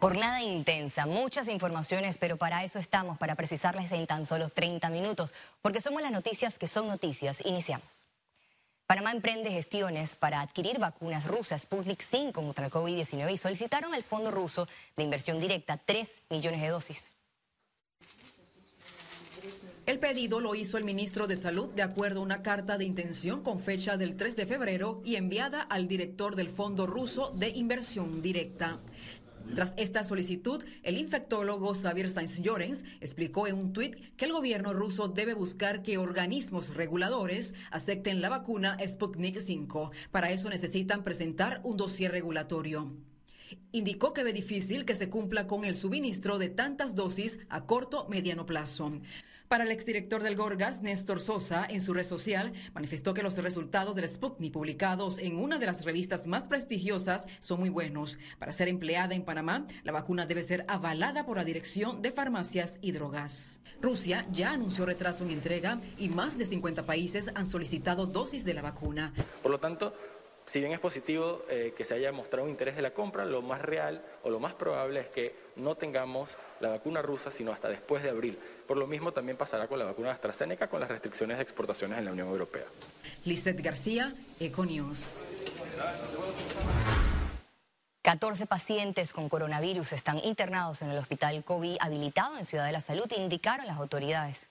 Jornada intensa, muchas informaciones, pero para eso estamos, para precisarles en tan solo 30 minutos, porque somos las noticias que son noticias. Iniciamos. Panamá emprende gestiones para adquirir vacunas rusas Sputnik 5 contra el COVID-19 y solicitaron al Fondo Ruso de Inversión Directa 3 millones de dosis. El pedido lo hizo el ministro de Salud de acuerdo a una carta de intención con fecha del 3 de febrero y enviada al director del Fondo Ruso de Inversión Directa. Tras esta solicitud, el infectólogo Xavier Sainz Llorens explicó en un tuit que el gobierno ruso debe buscar que organismos reguladores acepten la vacuna Sputnik 5. Para eso necesitan presentar un dossier regulatorio. Indicó que ve difícil que se cumpla con el suministro de tantas dosis a corto mediano plazo. Para el exdirector del Gorgas, Néstor Sosa, en su red social, manifestó que los resultados del Sputnik publicados en una de las revistas más prestigiosas son muy buenos. Para ser empleada en Panamá, la vacuna debe ser avalada por la Dirección de Farmacias y Drogas. Rusia ya anunció retraso en entrega y más de 50 países han solicitado dosis de la vacuna. Por lo tanto, si bien es positivo eh, que se haya mostrado un interés de la compra, lo más real o lo más probable es que no tengamos la vacuna rusa sino hasta después de abril. Por lo mismo también pasará con la vacuna AstraZeneca con las restricciones de exportaciones en la Unión Europea. Lizeth García, Econius. 14 pacientes con coronavirus están internados en el hospital COVID habilitado en Ciudad de la Salud, indicaron las autoridades.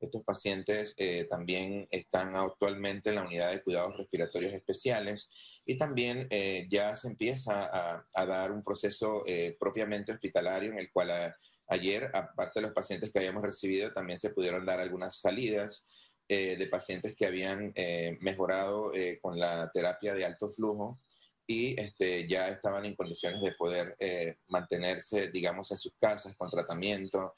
Estos pacientes eh, también están actualmente en la unidad de cuidados respiratorios especiales y también eh, ya se empieza a, dar un proceso eh, propiamente hospitalario en el cual ayer, aparte de los pacientes que habíamos recibido, también se pudieron dar algunas salidas de pacientes que habían mejorado con la terapia de alto flujo y este, ya estaban en condiciones de poder mantenerse, digamos, en sus casas con tratamiento.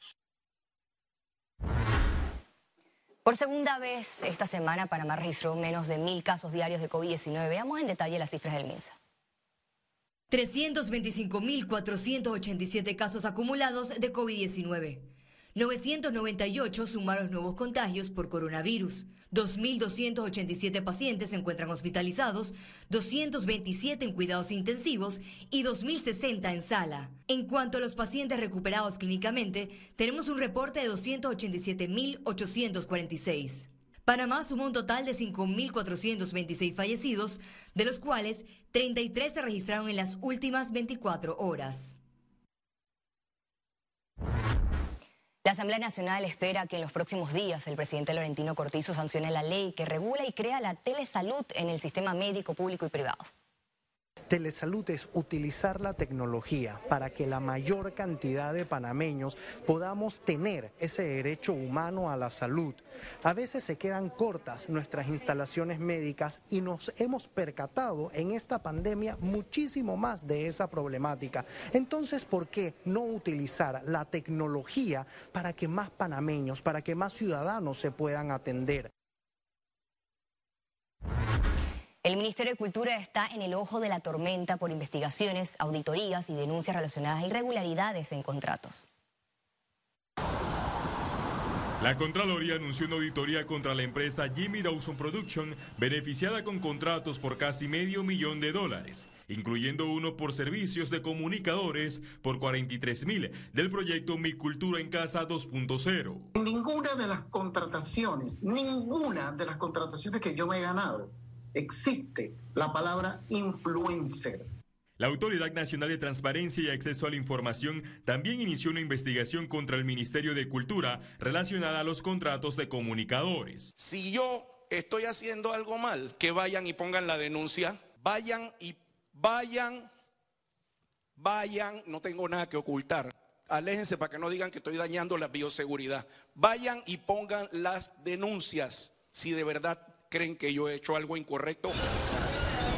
Por segunda vez esta semana, Panamá registró menos de mil casos diarios de COVID-19. Veamos en detalle las cifras del MINSA. 325.487 casos acumulados de COVID-19. 998 sumaron nuevos contagios por coronavirus. 2.287 pacientes se encuentran hospitalizados, 227 en cuidados intensivos y 2.060 en sala. En cuanto a los pacientes recuperados clínicamente, tenemos un reporte de 287.846. Panamá sumó un total de 5.426 fallecidos, de los cuales 33 se registraron en las últimas 24 horas. La Asamblea Nacional espera que en los próximos días el presidente Laurentino Cortizo sancione la ley que regula y crea la telesalud en el sistema médico público y privado. Telesalud es utilizar la tecnología para que la mayor cantidad de panameños podamos tener ese derecho humano a la salud. A veces se quedan cortas nuestras instalaciones médicas y nos hemos percatado en esta pandemia muchísimo más de esa problemática. Entonces, ¿por qué no utilizar la tecnología para que más panameños, para que más ciudadanos se puedan atender? El Ministerio de Cultura está en el ojo de la tormenta por investigaciones, auditorías y denuncias relacionadas a irregularidades en contratos. La Contraloría anunció una auditoría contra la empresa Jimmy Dawson Production, beneficiada con contratos por casi medio millón de dólares, incluyendo uno por servicios de comunicadores por 43 mil del proyecto Mi Cultura en Casa 2.0. Ninguna de las contrataciones, ninguna de las contrataciones que yo me he ganado, existe la palabra influencer. La Autoridad Nacional de Transparencia y Acceso a la Información también inició una investigación contra el Ministerio de Cultura relacionada a los contratos de comunicadores. Si yo estoy haciendo algo mal, que vayan y pongan la denuncia, vayan y vayan, vayan, no tengo nada que ocultar. Aléjense para que no digan que estoy dañando la bioseguridad. Vayan y pongan las denuncias si de verdad creen que yo he hecho algo incorrecto.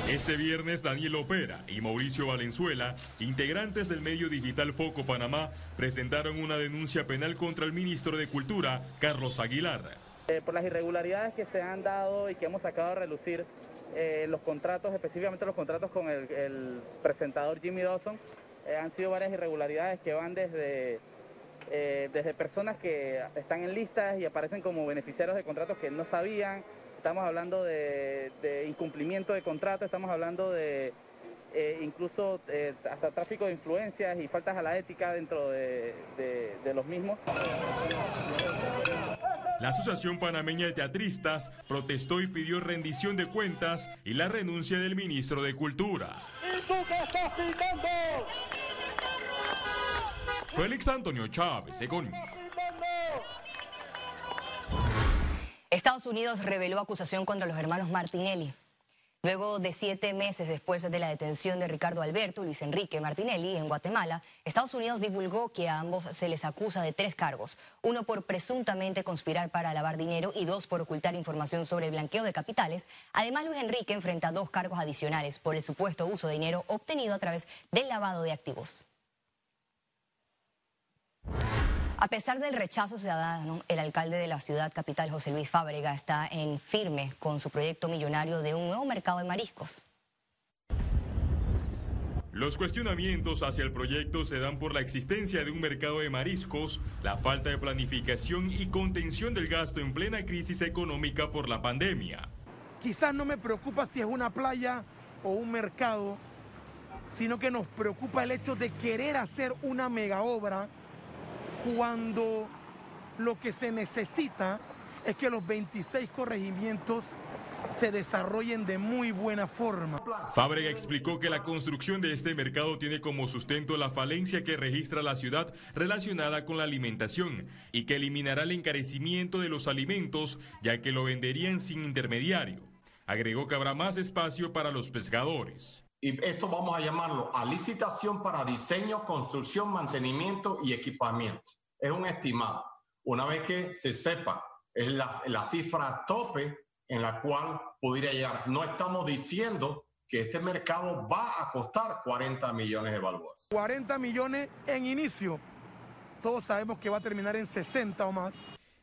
Este viernes Daniel Opera y Mauricio Valenzuela, integrantes del medio digital Foco Panamá, presentaron una denuncia penal contra el ministro de Cultura, Carlos Aguilar. Eh, por las irregularidades que se han dado y que hemos sacado a relucir eh, los contratos, específicamente los contratos con el, presentador Jimmy Dawson, eh, han sido varias irregularidades que van desde, desde personas que están en listas y aparecen como beneficiarios de contratos que no sabían, estamos hablando de, incumplimiento de contrato, estamos hablando de, eh, incluso eh, hasta tráfico de influencias y faltas a la ética dentro de, de los mismos. La Asociación Panameña de Teatristas protestó y pidió rendición de cuentas y la renuncia del ministro de Cultura. Félix Antonio Chávez, Econius. Estados Unidos reveló acusación contra los hermanos Martinelli. Luego de siete meses después de la detención de Ricardo Alberto y Luis Enrique Martinelli en Guatemala, Estados Unidos divulgó que a ambos se les acusa de tres cargos, uno por presuntamente conspirar para lavar dinero y dos por ocultar información sobre el blanqueo de capitales. Además, Luis Enrique enfrenta dos cargos adicionales por el supuesto uso de dinero obtenido a través del lavado de activos. A pesar del rechazo ciudadano, el alcalde de la ciudad capital, José Luis Fábrega, está en firme con su proyecto millonario de un nuevo mercado de mariscos. Los cuestionamientos hacia el proyecto se dan por la existencia de un mercado de mariscos, la falta de planificación y contención del gasto en plena crisis económica por la pandemia. Quizás no me preocupa si es una playa o un mercado, sino que nos preocupa el hecho de querer hacer una mega obra cuando lo que se necesita es que los 26 corregimientos se desarrollen de muy buena forma. Fábrega explicó que la construcción de este mercado tiene como sustento la falencia que registra la ciudad relacionada con la alimentación y que eliminará el encarecimiento de los alimentos ya que lo venderían sin intermediario. Agregó que habrá más espacio para los pescadores. Y esto vamos a llamarlo a licitación para diseño, construcción, mantenimiento y equipamiento. Es un estimado. Una vez que se sepa, es la, la cifra tope en la cual pudiera llegar. No estamos diciendo que este mercado va a costar 40 millones de balboas. 40 millones en inicio. Todos sabemos que va a terminar en 60 o más.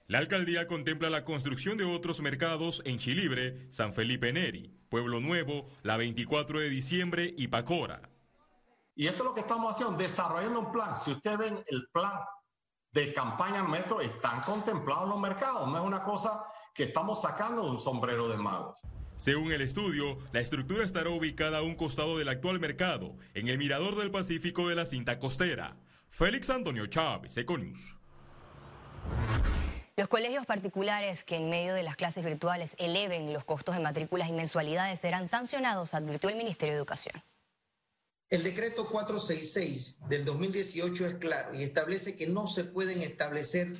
La alcaldía contempla la construcción de otros mercados en Chilibre, San Felipe Neri, Pueblo Nuevo, la 24 de diciembre y Pacora. Y esto es lo que estamos haciendo, desarrollando un plan. Si ustedes ven el plan de campaña metro, están contemplados los mercados. No es una cosa que estamos sacando de un sombrero de magos. Según el estudio, la estructura estará ubicada a un costado del actual mercado, en el mirador del Pacífico de la cinta costera. Félix Antonio Chávez, Econius. Los colegios particulares que en medio de las clases virtuales eleven los costos de matrículas y mensualidades serán sancionados, advirtió el Ministerio de Educación. El decreto 466 del 2018 es claro y establece que no se pueden establecer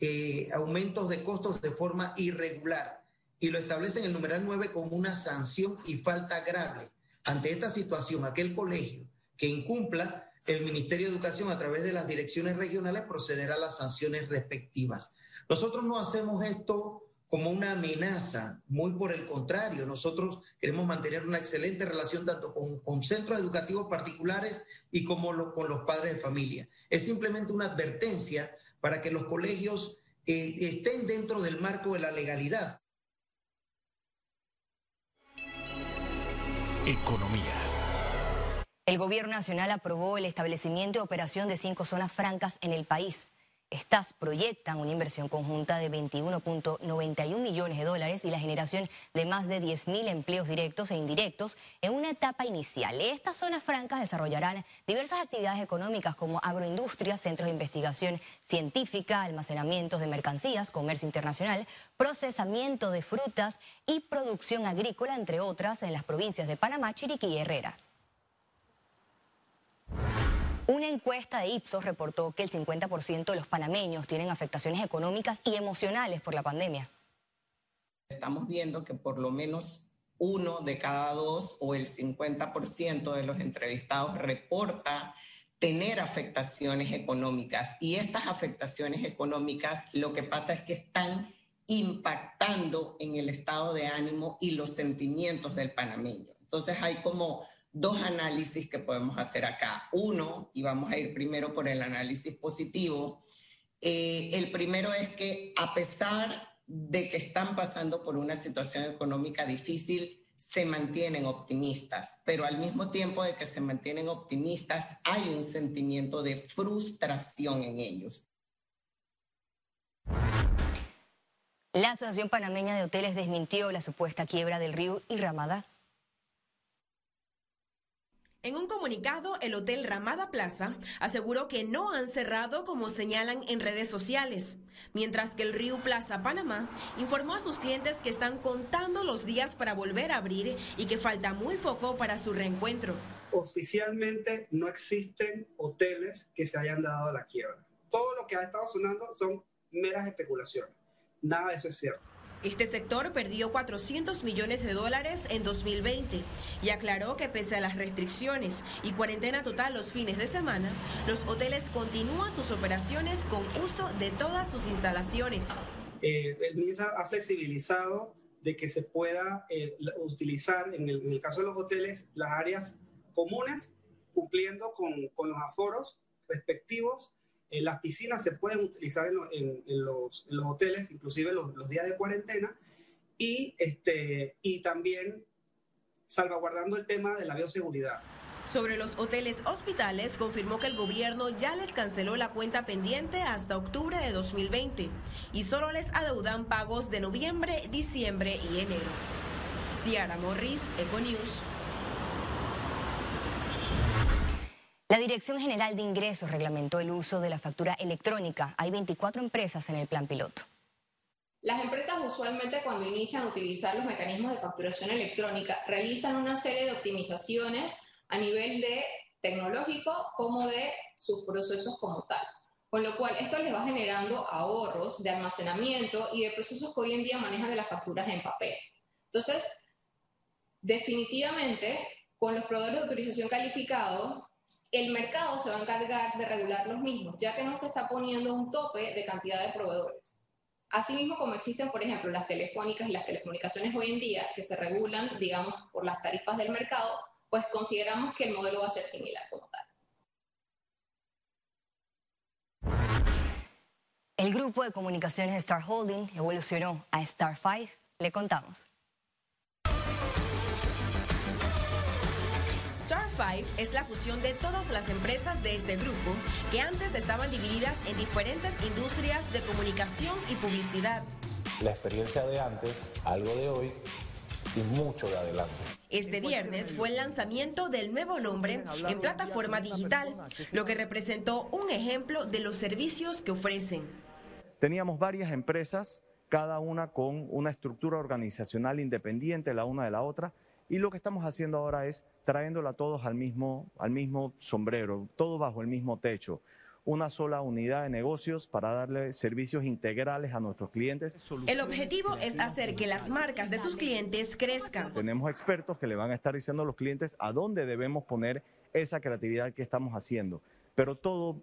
eh, aumentos de costos de forma irregular y lo establece en el numeral 9 como una sanción y falta grave. Ante esta situación, aquel colegio que incumpla, el Ministerio de Educación a través de las direcciones regionales procederá a las sanciones respectivas. Nosotros no hacemos esto como una amenaza, muy por el contrario, nosotros queremos mantener una excelente relación tanto con, centros educativos particulares y como con los padres de familia. Es simplemente una advertencia para que los colegios eh, estén dentro del marco de la legalidad. Economía. El gobierno nacional aprobó el establecimiento y operación de cinco zonas francas en el país. Estas proyectan una inversión conjunta de 21.91 millones de dólares y la generación de más de 10.000 empleos directos e indirectos en una etapa inicial. Estas zonas francas desarrollarán diversas actividades económicas como agroindustria, centros de investigación científica, almacenamientos de mercancías, comercio internacional, procesamiento de frutas y producción agrícola, entre otras, en las provincias de Panamá, Chiriquí y Herrera. Una encuesta de Ipsos reportó que el 50% de los panameños tienen afectaciones económicas y emocionales por la pandemia. Estamos viendo que por lo menos uno de cada dos o el 50% de los entrevistados reporta tener afectaciones económicas. Y estas afectaciones económicas lo que pasa es que están impactando en el estado de ánimo y los sentimientos del panameño. Entonces hay como dos análisis que podemos hacer acá. Uno, y vamos a ir primero por el análisis positivo, eh, el primero es que a pesar de que están pasando por una situación económica difícil, se mantienen optimistas, pero al mismo tiempo de que se mantienen optimistas, hay un sentimiento de frustración en ellos. La Asociación Panameña de Hoteles desmintió la supuesta quiebra del río y Ramadá. En un comunicado, el Hotel Ramada Plaza aseguró que no han cerrado como señalan en redes sociales, mientras que el Río Plaza Panamá informó a sus clientes que están contando los días para volver a abrir y que falta muy poco para su reencuentro. Oficialmente no existen hoteles que se hayan dado la quiebra. Todo lo que ha estado sonando son meras especulaciones. Nada de eso es cierto. Este sector perdió 400 millones de dólares en 2020 y aclaró que pese a las restricciones y cuarentena total los fines de semana, los hoteles continúan sus operaciones con uso de todas sus instalaciones. Eh, el MINSA ha flexibilizado de que se pueda eh, utilizar, en el, caso de los hoteles, las áreas comunes, cumpliendo con los aforos respectivos las piscinas se pueden utilizar en, los, hoteles, inclusive los, los, días de cuarentena, y, este, y también salvaguardando el tema de la bioseguridad. Sobre los hoteles hospitales, confirmó que el gobierno ya les canceló la cuenta pendiente hasta octubre de 2020 y solo les adeudan pagos de noviembre, diciembre y enero. Ciara Morris, Econews. La Dirección General de Ingresos reglamentó el uso de la factura electrónica. Hay 24 empresas en el plan piloto. Las empresas usualmente cuando inician a utilizar los mecanismos de facturación electrónica realizan una serie de optimizaciones a nivel de tecnológico como de sus procesos como tal. Con lo cual esto les va generando ahorros de almacenamiento y de procesos que hoy en día manejan de las facturas en papel. Entonces, definitivamente, con los proveedores de autorización calificado, el mercado se va a encargar de regular los mismos, ya que no se está poniendo un tope de cantidad de proveedores. Asimismo, como existen, por ejemplo, las telefónicas y las telecomunicaciones hoy en día, que se regulan, digamos, por las tarifas del mercado, pues consideramos que el modelo va a ser similar como tal. El grupo de comunicaciones Star Holding evolucionó a Star 5. Le contamos. Es la fusión de todas las empresas de este grupo que antes estaban divididas en diferentes industrias de comunicación y publicidad. La experiencia de antes, algo de hoy y mucho de adelante. Este viernes fue el lanzamiento del nuevo nombre en plataforma digital, lo que representó un ejemplo de los servicios que ofrecen. Teníamos varias empresas, cada una con una estructura organizacional independiente la una de la otra, y lo que estamos haciendo ahora es trayéndola todos al mismo, al mismo sombrero, todo bajo el mismo techo. Una sola unidad de negocios para darle servicios integrales a nuestros clientes. El objetivo es hacer que las marcas de sus clientes crezcan. Tenemos expertos que le van a estar diciendo a los clientes a dónde debemos poner esa creatividad que estamos haciendo. Pero todo,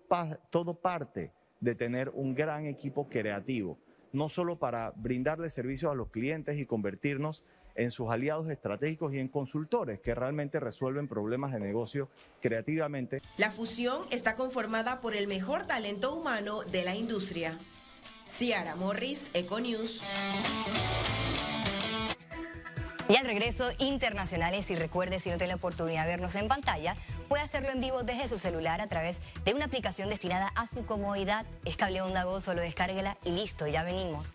todo parte de tener un gran equipo creativo, no solo para brindarle servicios a los clientes y convertirnos en sus aliados estratégicos y en consultores que realmente resuelven problemas de negocio creativamente. La fusión está conformada por el mejor talento humano de la industria. Ciara Morris, Econews. Y al regreso, internacionales, y recuerde, si no tiene la oportunidad de vernos en pantalla, puede hacerlo en vivo desde su celular a través de una aplicación destinada a su comodidad. Es cable onda go, solo descárguela y listo, ya venimos.